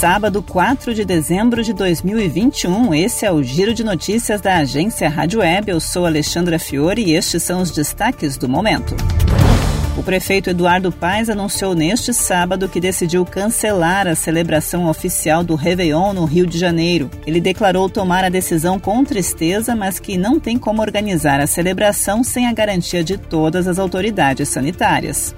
Sábado, 4 de dezembro de 2021, esse é o Giro de Notícias da agência Rádio Web. Eu sou Alexandra Fiore e estes são os destaques do momento. O prefeito Eduardo Paes anunciou neste sábado que decidiu cancelar a celebração oficial do Réveillon no Rio de Janeiro. Ele declarou tomar a decisão com tristeza, mas que não tem como organizar a celebração sem a garantia de todas as autoridades sanitárias.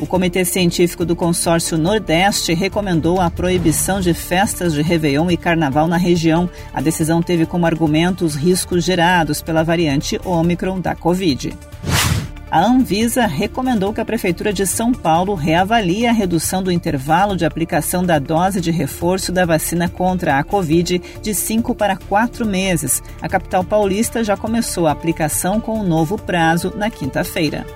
O Comitê Científico do Consórcio Nordeste recomendou a proibição de festas de Réveillon e Carnaval na região. A decisão teve como argumento os riscos gerados pela variante Ômicron da Covid. A Anvisa recomendou que a Prefeitura de São Paulo reavalie a redução do intervalo de aplicação da dose de reforço da vacina contra a Covid de 5 para 4 meses. A capital paulista já começou a aplicação com o um novo prazo na quinta-feira.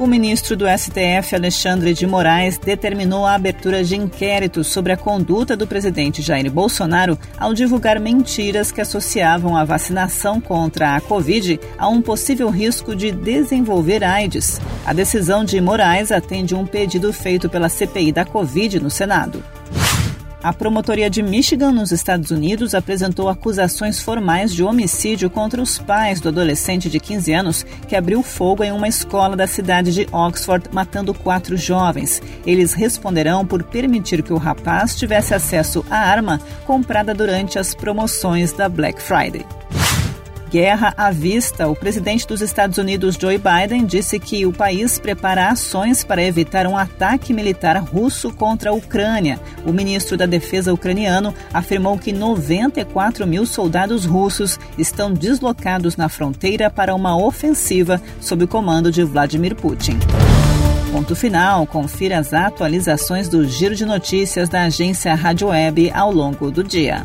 O ministro do STF, Alexandre de Moraes, determinou a abertura de inquérito sobre a conduta do presidente Jair Bolsonaro ao divulgar mentiras que associavam a vacinação contra a Covid a um possível risco de desenvolver AIDS. A decisão de Moraes atende um pedido feito pela CPI da Covid no Senado. A promotoria de Michigan, nos Estados Unidos, apresentou acusações formais de homicídio contra os pais do adolescente de 15 anos que abriu fogo em uma escola da cidade de Oxford, matando quatro jovens. Eles responderão por permitir que o rapaz tivesse acesso à arma comprada durante as promoções da Black Friday. Guerra à vista, o presidente dos Estados Unidos, Joe Biden, disse que o país prepara ações para evitar um ataque militar russo contra a Ucrânia. O ministro da Defesa ucraniano afirmou que 94 mil soldados russos estão deslocados na fronteira para uma ofensiva sob o comando de Vladimir Putin. Ponto final. Confira as atualizações do Giro de Notícias da agência Rádio Web ao longo do dia.